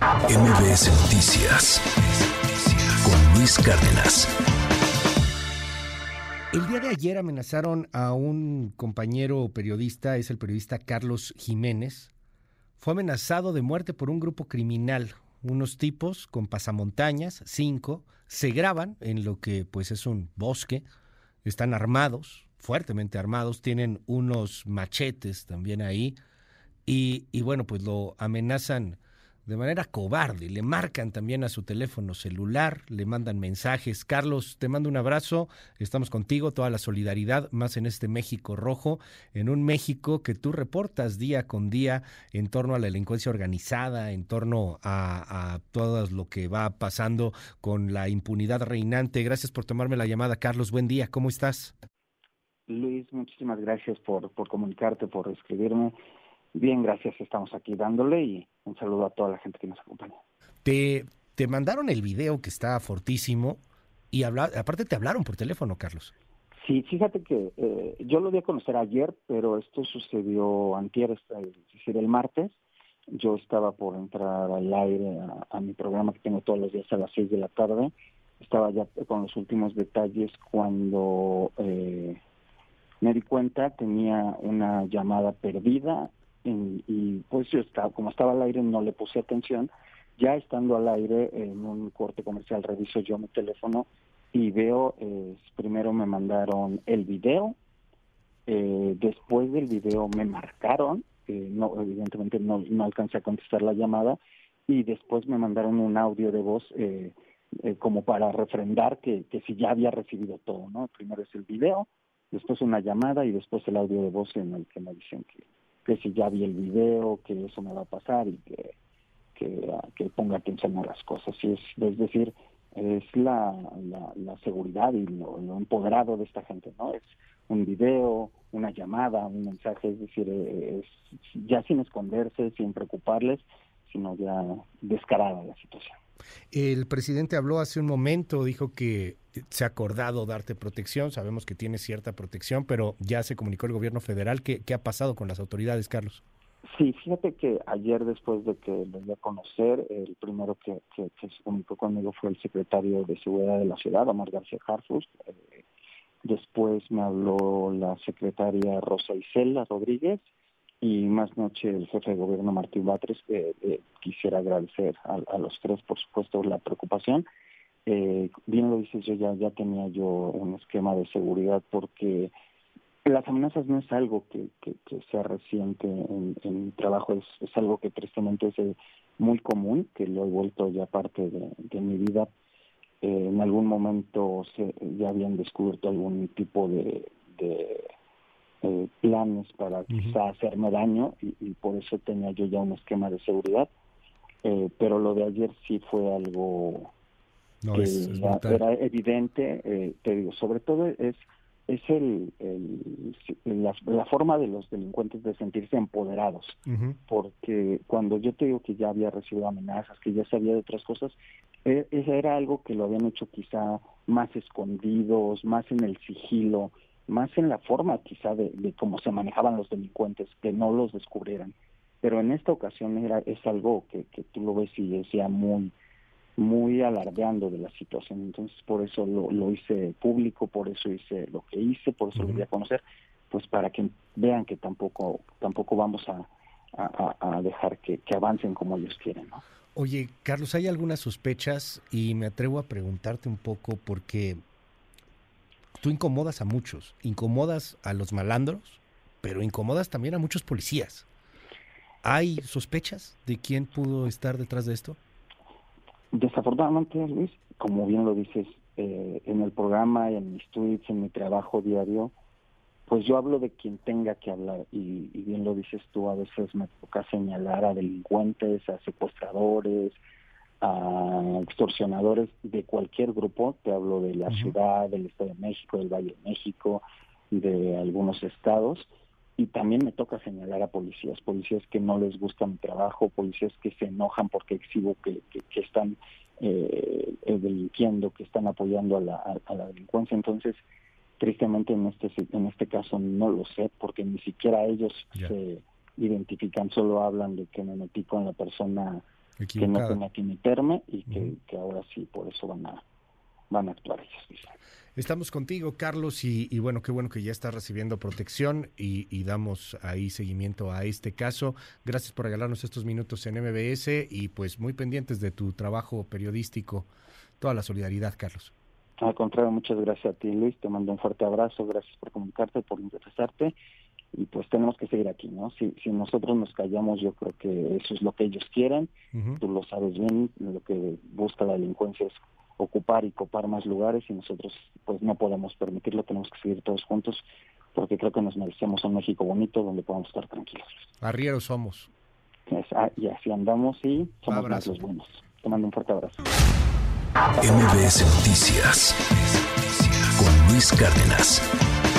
MBS Noticias con Luis Cárdenas. El día de ayer amenazaron a un compañero periodista, es el periodista Carlos Jiménez. Fue amenazado de muerte por un grupo criminal. Unos tipos con pasamontañas, cinco, se graban en lo que pues es un bosque, están armados, fuertemente armados, tienen unos machetes también ahí y, y bueno, pues lo amenazan de manera cobarde. Le marcan también a su teléfono celular, le mandan mensajes. Carlos, te mando un abrazo, estamos contigo, toda la solidaridad, más en este México rojo, en un México que tú reportas día con día en torno a la delincuencia organizada, en torno a, a todo lo que va pasando con la impunidad reinante. Gracias por tomarme la llamada, Carlos. Buen día, ¿cómo estás? Luis, muchísimas gracias por, por comunicarte, por escribirme. Bien, gracias, estamos aquí dándole y un saludo a toda la gente que nos acompaña. Te, te mandaron el video que está fortísimo y habla, aparte te hablaron por teléfono, Carlos. Sí, fíjate que eh, yo lo di a conocer ayer, pero esto sucedió antier, es decir, el martes. Yo estaba por entrar al aire a, a mi programa que tengo todos los días a las seis de la tarde. Estaba ya con los últimos detalles cuando eh, me di cuenta, tenía una llamada perdida y, y pues yo estaba, como estaba al aire no le puse atención. Ya estando al aire en un corte comercial reviso yo mi teléfono y veo, primero me mandaron el video, eh, después del video me marcaron, eh, no evidentemente no, no alcancé a contestar la llamada y después me mandaron un audio de voz eh, como para refrendar que, que si ya había recibido todo, ¿no? Primero es el video, después una llamada y después el audio de voz en el que me dicen que, que si ya vi el video, que eso me va a pasar y que, que, que ponga atención a las cosas. Y es, es decir, es la, la, seguridad y lo, empoderado de esta gente, ¿no? Es un video, una llamada, un mensaje, es decir, es ya sin esconderse, sin preocuparles, sino ya descarada la situación. El presidente habló hace un momento, dijo que se ha acordado darte protección, sabemos que tiene cierta protección, pero ya se comunicó el gobierno federal. ¿Qué, ha pasado con las autoridades, Carlos? Sí, fíjate que ayer después de que lo di a conocer, el primero que, se comunicó conmigo fue el secretario de Seguridad de la ciudad, Omar García Harfus. Eh, después me habló la secretaria Rosa Isela Rodríguez y más noche el jefe de gobierno Martín Batres. Eh, eh, quisiera agradecer a, los tres, por supuesto, la preocupación. Eh, bien lo dices, yo ya, tenía yo un esquema de seguridad porque las amenazas no es algo que, que, sea reciente en, mi trabajo, es, es algo que tristemente es eh, muy común, que lo he vuelto ya parte de, mi vida. Eh, en algún momento se, ya habían descubierto algún tipo de eh, planes para uh -huh. quizá hacerme daño y, y, por eso tenía yo ya un esquema de seguridad. Eh, pero lo de ayer sí fue algo no, que es, es era evidente, eh, te digo, sobre todo es es el, el la, la, forma de los delincuentes de sentirse empoderados, uh -huh. porque cuando yo te digo que ya había recibido amenazas, que ya sabía de otras cosas, eh, eso era algo que lo habían hecho quizá más escondidos, más en el sigilo, más en la forma quizá de, de cómo se manejaban los delincuentes, que no los descubrieran. Pero en esta ocasión era es algo que, que tú lo ves y es ya muy muy alardeando de la situación. Entonces, por eso lo, lo hice público, por eso hice lo que hice, por eso uh -huh. lo di a conocer, pues para que vean que tampoco tampoco vamos a, a, a dejar que, que, avancen como ellos quieren, ¿no? Oye, Carlos, hay algunas sospechas y me atrevo a preguntarte un poco porque tú incomodas a muchos, incomodas a los malandros, pero incomodas también a muchos policías. ¿Hay sospechas de quién pudo estar detrás de esto? Desafortunadamente, Luis, como bien lo dices, eh, en el programa, en mis tweets, en mi trabajo diario, pues yo hablo de quien tenga que hablar y, y, bien lo dices tú, a veces me toca señalar a delincuentes, a secuestradores, a extorsionadores de cualquier grupo, te hablo de la uh -huh. ciudad, del Estado de México, del Valle de México, de algunos estados, y también me toca señalar a policías, policías que no les gusta mi trabajo, policías que se enojan porque exhibo que, que, que están eh, delinquiendo, que están apoyando a la, a, a la delincuencia. Entonces, tristemente en este en este caso no lo sé porque ni siquiera ellos yeah. se identifican, solo hablan de que me metí con la persona que no tenía que meterme y que, que ahora sí, por eso van a, van a actuar ellos. Estamos contigo, Carlos, y, bueno, qué bueno que ya estás recibiendo protección y, damos ahí seguimiento a este caso. Gracias por regalarnos estos minutos en MBS y pues muy pendientes de tu trabajo periodístico. Toda la solidaridad, Carlos. Al contrario, muchas gracias a ti, Luis. Te mando un fuerte abrazo. Gracias por comunicarte, por interesarte. Tenemos que seguir aquí, ¿no? Si, si nosotros nos callamos, yo creo que eso es lo que ellos quieren. Tú lo sabes bien. Lo que busca la delincuencia es ocupar y copar más lugares y nosotros pues no podemos permitirlo, tenemos que seguir todos juntos porque creo que nos merecemos un México bonito donde podamos estar tranquilos. Arrieros somos. Ah, y así andamos y somos más los buenos. Te mando un fuerte abrazo. MBS Noticias con Luis Cárdenas.